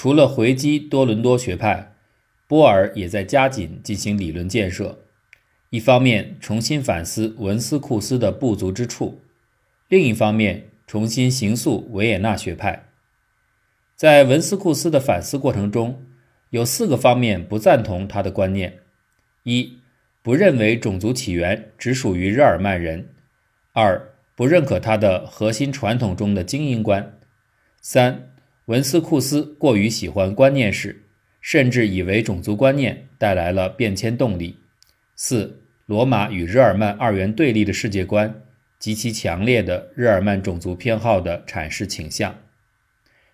除了回击多伦多学派，波尔也在加紧进行理论建设。一方面重新反思文斯库斯的不足之处，另一方面重新形塑维也纳学派。在文斯库斯的反思过程中，有四个方面不赞同他的观念：一、不认为种族起源只属于日耳曼人；二、不认可他的核心传统中的精英观；三、文斯库斯过于喜欢观念史，甚至以为种族观念带来了变迁动力；四、罗马与日耳曼二元对立的世界观及其强烈的日耳曼种族偏好的阐释倾向。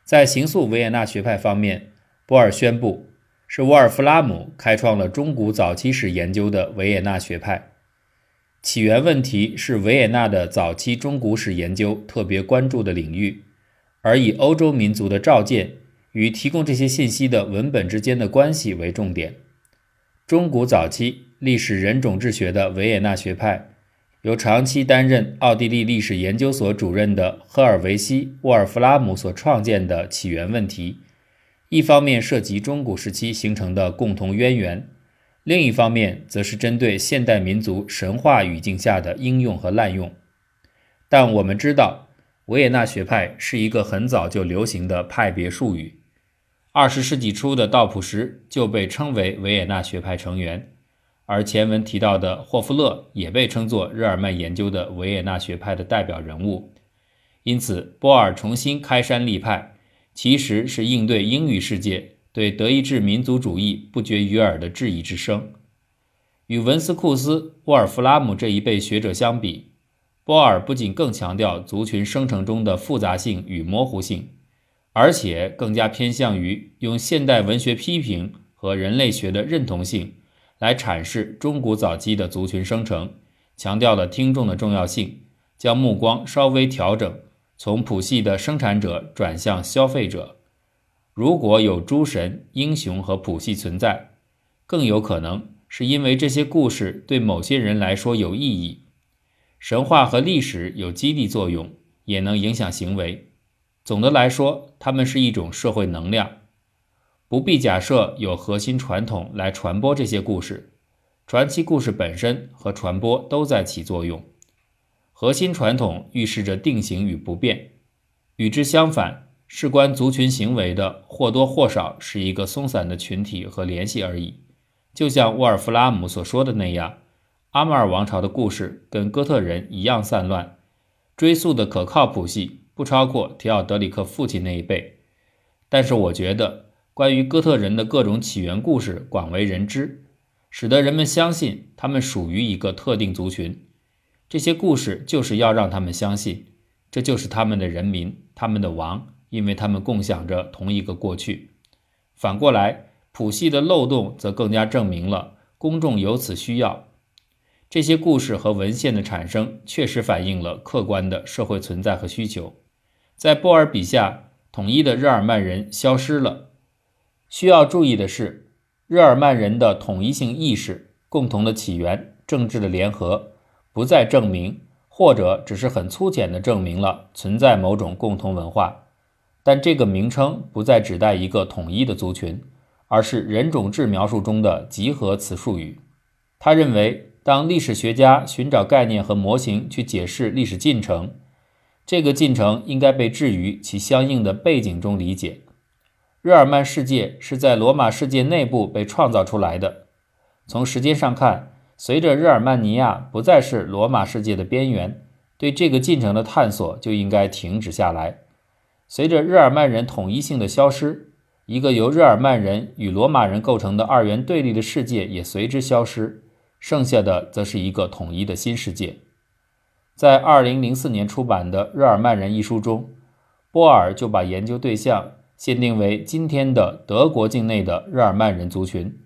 在形塑维也纳学派方面，波尔宣布是沃尔夫拉姆开创了中古早期史研究的维也纳学派。起源问题是维也纳的早期中古史研究特别关注的领域，而以欧洲民族的召见与提供这些信息的文本之间的关系为重点。中古早期历史人种志学的维也纳学派。由长期担任奥地利历史研究所主任的赫尔维希·沃尔弗拉姆所创建的起源问题，一方面涉及中古时期形成的共同渊源，另一方面则是针对现代民族神话语境下的应用和滥用。但我们知道，维也纳学派是一个很早就流行的派别术语。二十世纪初的道普什就被称为维也纳学派成员。而前文提到的霍夫勒也被称作日耳曼研究的维也纳学派的代表人物，因此波尔重新开山立派，其实是应对英语世界对德意志民族主义不绝于耳的质疑之声。与文斯库斯、沃尔夫拉姆这一辈学者相比，波尔不仅更强调族群生成中的复杂性与模糊性，而且更加偏向于用现代文学批评和人类学的认同性。来阐释中古早期的族群生成，强调了听众的重要性，将目光稍微调整，从谱系的生产者转向消费者。如果有诸神、英雄和谱系存在，更有可能是因为这些故事对某些人来说有意义。神话和历史有激励作用，也能影响行为。总的来说，它们是一种社会能量。不必假设有核心传统来传播这些故事，传奇故事本身和传播都在起作用。核心传统预示着定型与不变，与之相反，事关族群行为的或多或少是一个松散的群体和联系而已。就像沃尔夫拉姆所说的那样，阿马尔王朝的故事跟哥特人一样散乱，追溯的可靠谱系不超过提奥德里克父亲那一辈。但是我觉得。关于哥特人的各种起源故事广为人知，使得人们相信他们属于一个特定族群。这些故事就是要让他们相信，这就是他们的人民，他们的王，因为他们共享着同一个过去。反过来，谱系的漏洞则更加证明了公众有此需要。这些故事和文献的产生确实反映了客观的社会存在和需求。在波尔笔下，统一的日耳曼人消失了。需要注意的是，日耳曼人的统一性意识、共同的起源、政治的联合，不再证明，或者只是很粗浅地证明了存在某种共同文化。但这个名称不再指代一个统一的族群，而是人种志描述中的集合词术语。他认为，当历史学家寻找概念和模型去解释历史进程，这个进程应该被置于其相应的背景中理解。日耳曼世界是在罗马世界内部被创造出来的。从时间上看，随着日耳曼尼亚不再是罗马世界的边缘，对这个进程的探索就应该停止下来。随着日耳曼人统一性的消失，一个由日耳曼人与罗马人构成的二元对立的世界也随之消失，剩下的则是一个统一的新世界。在2004年出版的《日耳曼人》一书中，波尔就把研究对象。限定为今天的德国境内的日耳曼人族群。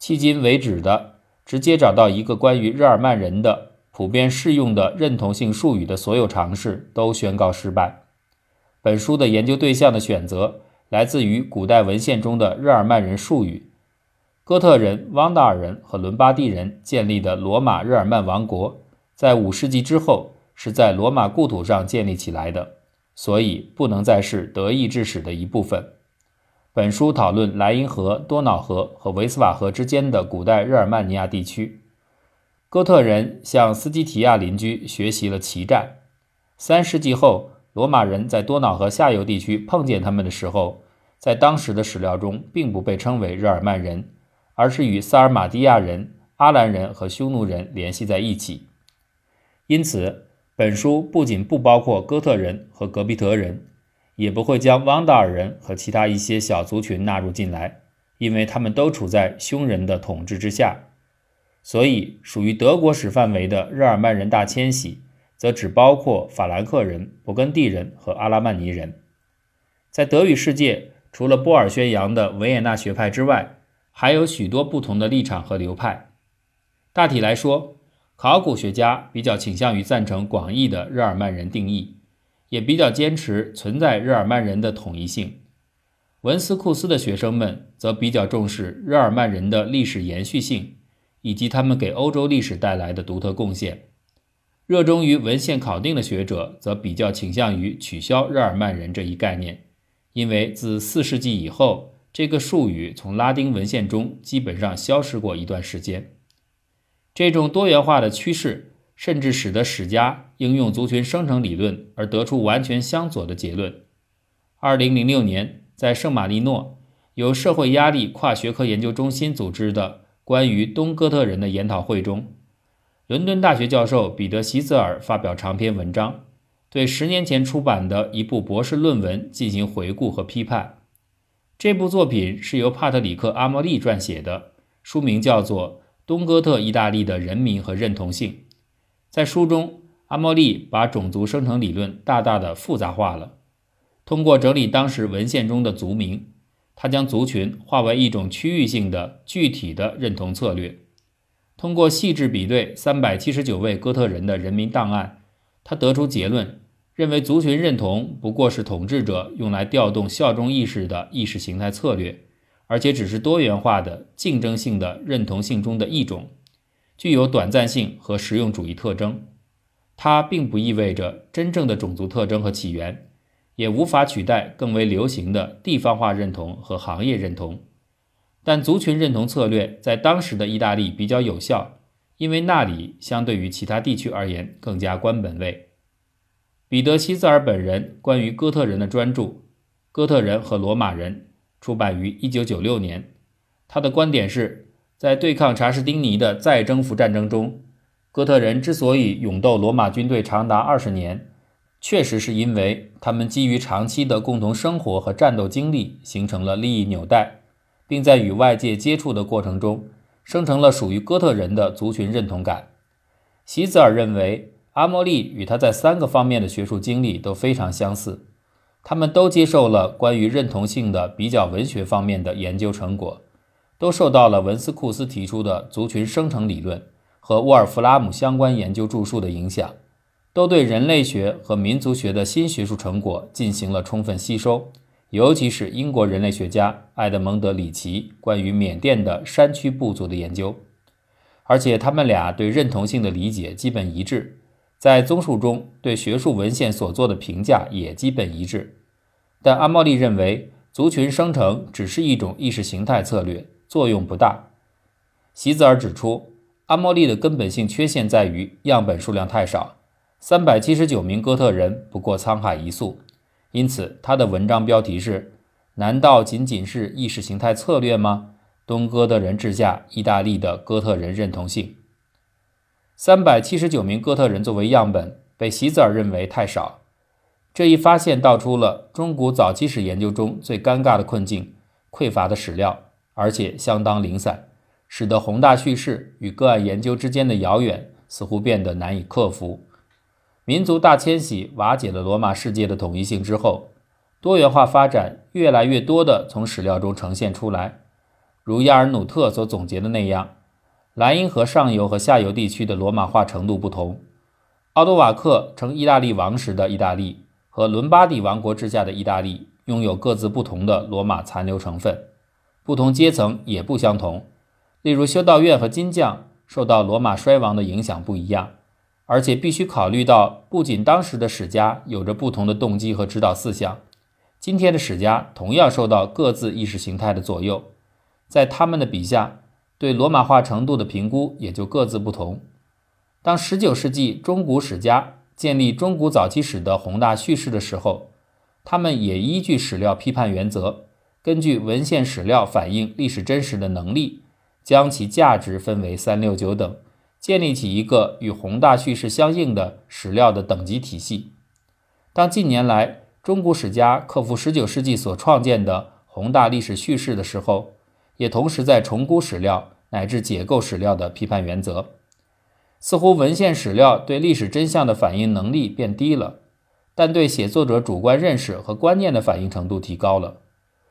迄今为止的直接找到一个关于日耳曼人的普遍适用的认同性术语的所有尝试都宣告失败。本书的研究对象的选择来自于古代文献中的日耳曼人术语。哥特人、汪达尔人和伦巴第人建立的罗马日耳曼王国，在五世纪之后是在罗马故土上建立起来的。所以不能再是德意志史的一部分。本书讨论莱茵河、多瑙河和维斯瓦河之间的古代日耳曼尼亚地区。哥特人向斯基提亚邻居学习了骑战。三世纪后，罗马人在多瑙河下游地区碰见他们的时候，在当时的史料中并不被称为日耳曼人，而是与萨尔马蒂亚人、阿兰人和匈奴人联系在一起。因此，本书不仅不包括哥特人和格比特人，也不会将汪达尔人和其他一些小族群纳入进来，因为他们都处在匈人的统治之下。所以，属于德国史范围的日耳曼人大迁徙，则只包括法兰克人、勃艮第人和阿拉曼尼人。在德语世界，除了波尔宣扬的维也纳学派之外，还有许多不同的立场和流派。大体来说，考古学家比较倾向于赞成广义的日耳曼人定义，也比较坚持存在日耳曼人的统一性。文斯库斯的学生们则比较重视日耳曼人的历史延续性。以及他们给欧洲历史带来的独特贡献。热衷于文献考定的学者则比较倾向于取消日耳曼人这一概念，因为自四世纪以后，这个术语从拉丁文献中基本上消失过一段时间。这种多元化的趋势甚至使得史家应用族群生成理论而得出完全相左的结论。二零零六年，在圣马力诺，由社会压力跨学科研究中心组织的。关于东哥特人的研讨会中，伦敦大学教授彼得·席泽尔发表长篇文章，对十年前出版的一部博士论文进行回顾和批判。这部作品是由帕特里克·阿莫利撰写的，书名叫做《东哥特意大利的人民和认同性》。在书中，阿莫利把种族生成理论大大的复杂化了，通过整理当时文献中的族名。他将族群化为一种区域性的具体的认同策略。通过细致比对三百七十九位哥特人的人民档案，他得出结论，认为族群认同不过是统治者用来调动效忠意识的意识形态策略，而且只是多元化的竞争性的认同性中的一种，具有短暂性和实用主义特征。它并不意味着真正的种族特征和起源。也无法取代更为流行的地方化认同和行业认同，但族群认同策略在当时的意大利比较有效，因为那里相对于其他地区而言更加官本位。彼得·希兹尔本人关于哥特人的专著《哥特人和罗马人》出版于1996年。他的观点是，在对抗查士丁尼的再征服战争中，哥特人之所以勇斗罗马军队长达二十年。确实是因为他们基于长期的共同生活和战斗经历，形成了利益纽带，并在与外界接触的过程中，生成了属于哥特人的族群认同感。席泽尔认为，阿莫利与他在三个方面的学术经历都非常相似，他们都接受了关于认同性的比较文学方面的研究成果，都受到了文斯库斯提出的族群生成理论和沃尔夫拉姆相关研究著述的影响。都对人类学和民族学的新学术成果进行了充分吸收，尤其是英国人类学家埃德蒙德·里奇关于缅甸的山区部族的研究，而且他们俩对认同性的理解基本一致，在综述中对学术文献所做的评价也基本一致。但阿莫利认为，族群生成只是一种意识形态策略，作用不大。席泽尔指出，阿莫利的根本性缺陷在于样本数量太少。三百七十九名哥特人不过沧海一粟，因此他的文章标题是：难道仅仅是意识形态策略吗？东哥特人治下意大利的哥特人认同性。三百七十九名哥特人作为样本，被席泽尔认为太少。这一发现道出了中古早期史研究中最尴尬的困境：匮乏的史料，而且相当零散，使得宏大叙事与个案研究之间的遥远似乎变得难以克服。民族大迁徙瓦解了罗马世界的统一性之后，多元化发展越来越多地从史料中呈现出来。如亚尔努特所总结的那样，莱茵河上游和下游地区的罗马化程度不同。奥多瓦克称意大利王时的意大利和伦巴第王国之下的意大利拥有各自不同的罗马残留成分，不同阶层也不相同。例如，修道院和金匠受到罗马衰亡的影响不一样。而且必须考虑到，不仅当时的史家有着不同的动机和指导思想，今天的史家同样受到各自意识形态的左右，在他们的笔下，对罗马化程度的评估也就各自不同。当19世纪中古史家建立中古早期史的宏大叙事的时候，他们也依据史料批判原则，根据文献史料反映历史真实的能力，将其价值分为三六九等，建立起一个与宏大叙事相应的史料的等级体系。当近年来，中古史家克服19世纪所创建的宏大历史叙事的时候，也同时在重估史料乃至解构史料的批判原则。似乎文献史料对历史真相的反应能力变低了，但对写作者主观认识和观念的反应程度提高了。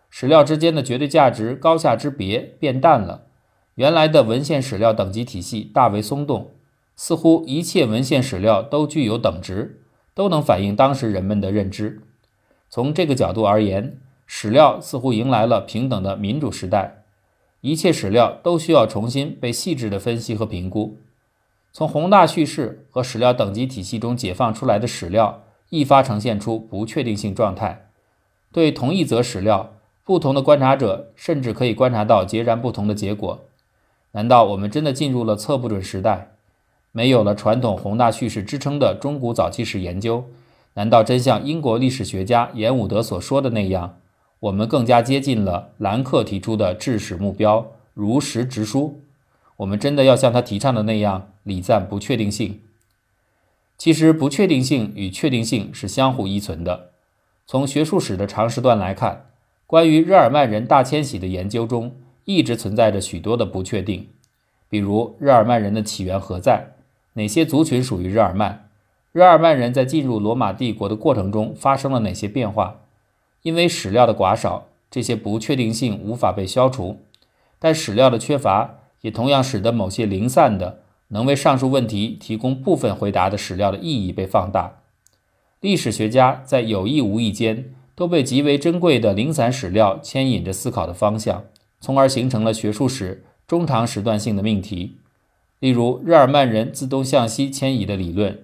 史料之间的绝对价值高下之别变淡了。原来的文献史料等级体系大为松动，似乎一切文献史料都具有等值，都能反映当时人们的认知。从这个角度而言，史料似乎迎来了平等的民主时代。一切史料都需要重新被细致的分析和评估。从宏大叙事和史料等级体系中解放出来的史料，一发呈现出不确定性状态。对同一则史料，不同的观察者甚至可以观察到截然不同的结果。难道我们真的进入了测不准时代？没有了传统宏大叙事支撑的中古早期史研究？难道真像英国历史学家严武德所说的那样，我们更加接近了兰克提出的治史目标——如实直书？我们真的要像他提倡的那样礼赞不确定性？其实，不确定性与确定性是相互依存的。从学术史的长时段来看，关于日耳曼人大迁徙的研究中，一直存在着许多的不确定，比如日耳曼人的起源何在？哪些族群属于日耳曼？日耳曼人在进入罗马帝国的过程中发生了哪些变化？因为史料的寡少，这些不确定性无法被消除。但史料的缺乏也同样使得某些零散的、能为上述问题提供部分回答的史料的意义被放大。历史学家在有意无意间都被极为珍贵的零散史料牵引着思考的方向，从而形成了学术史中长时段性的命题，例如日耳曼人自东向西迁移的理论。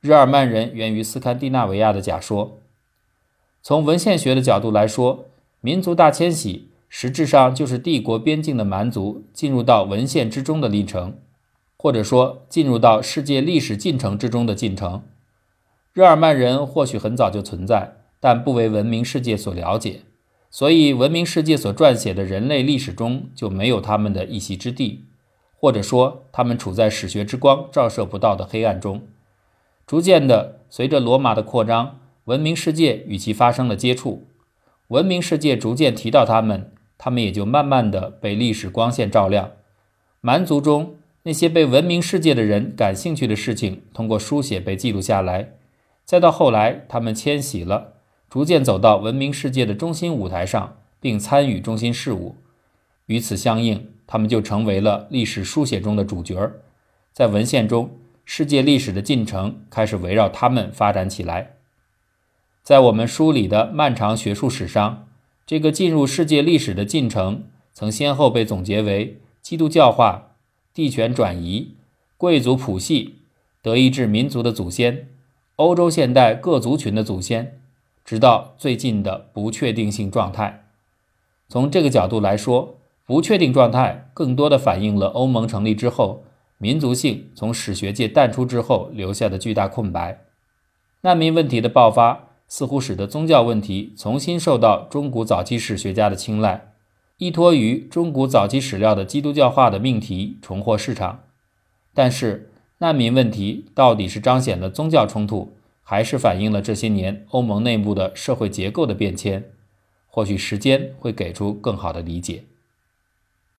日耳曼人源于斯堪的纳维亚的假说。从文献学的角度来说，民族大迁徙实质上就是帝国边境的蛮族进入到文献之中的历程，或者说进入到世界历史进程之中的进程。日耳曼人或许很早就存在，但不为文明世界所了解，所以文明世界所撰写的人类历史中就没有他们的一席之地，或者说他们处在史学之光照射不到的黑暗中。逐渐的，随着罗马的扩张，文明世界与其发生了接触。文明世界逐渐提到他们，他们也就慢慢的被历史光线照亮。蛮族中那些被文明世界的人感兴趣的事情，通过书写被记录下来。再到后来，他们迁徙了，逐渐走到文明世界的中心舞台上，并参与中心事务。与此相应，他们就成为了历史书写中的主角，在文献中。世界历史的进程开始围绕他们发展起来。在我们梳理的漫长学术史上，这个进入世界历史的进程曾先后被总结为基督教化、地权转移、贵族谱系、德意志民族的祖先、欧洲现代各族群的祖先，直到最近的不确定性状态。从这个角度来说，不确定状态更多的反映了欧盟成立之后。民族性从史学界淡出之后留下的巨大空白，难民问题的爆发似乎使得宗教问题重新受到中古早期史学家的青睐，依托于中古早期史料的基督教化的命题重获市场。但是，难民问题到底是彰显了宗教冲突，还是反映了这些年欧盟内部的社会结构的变迁？或许时间会给出更好的理解。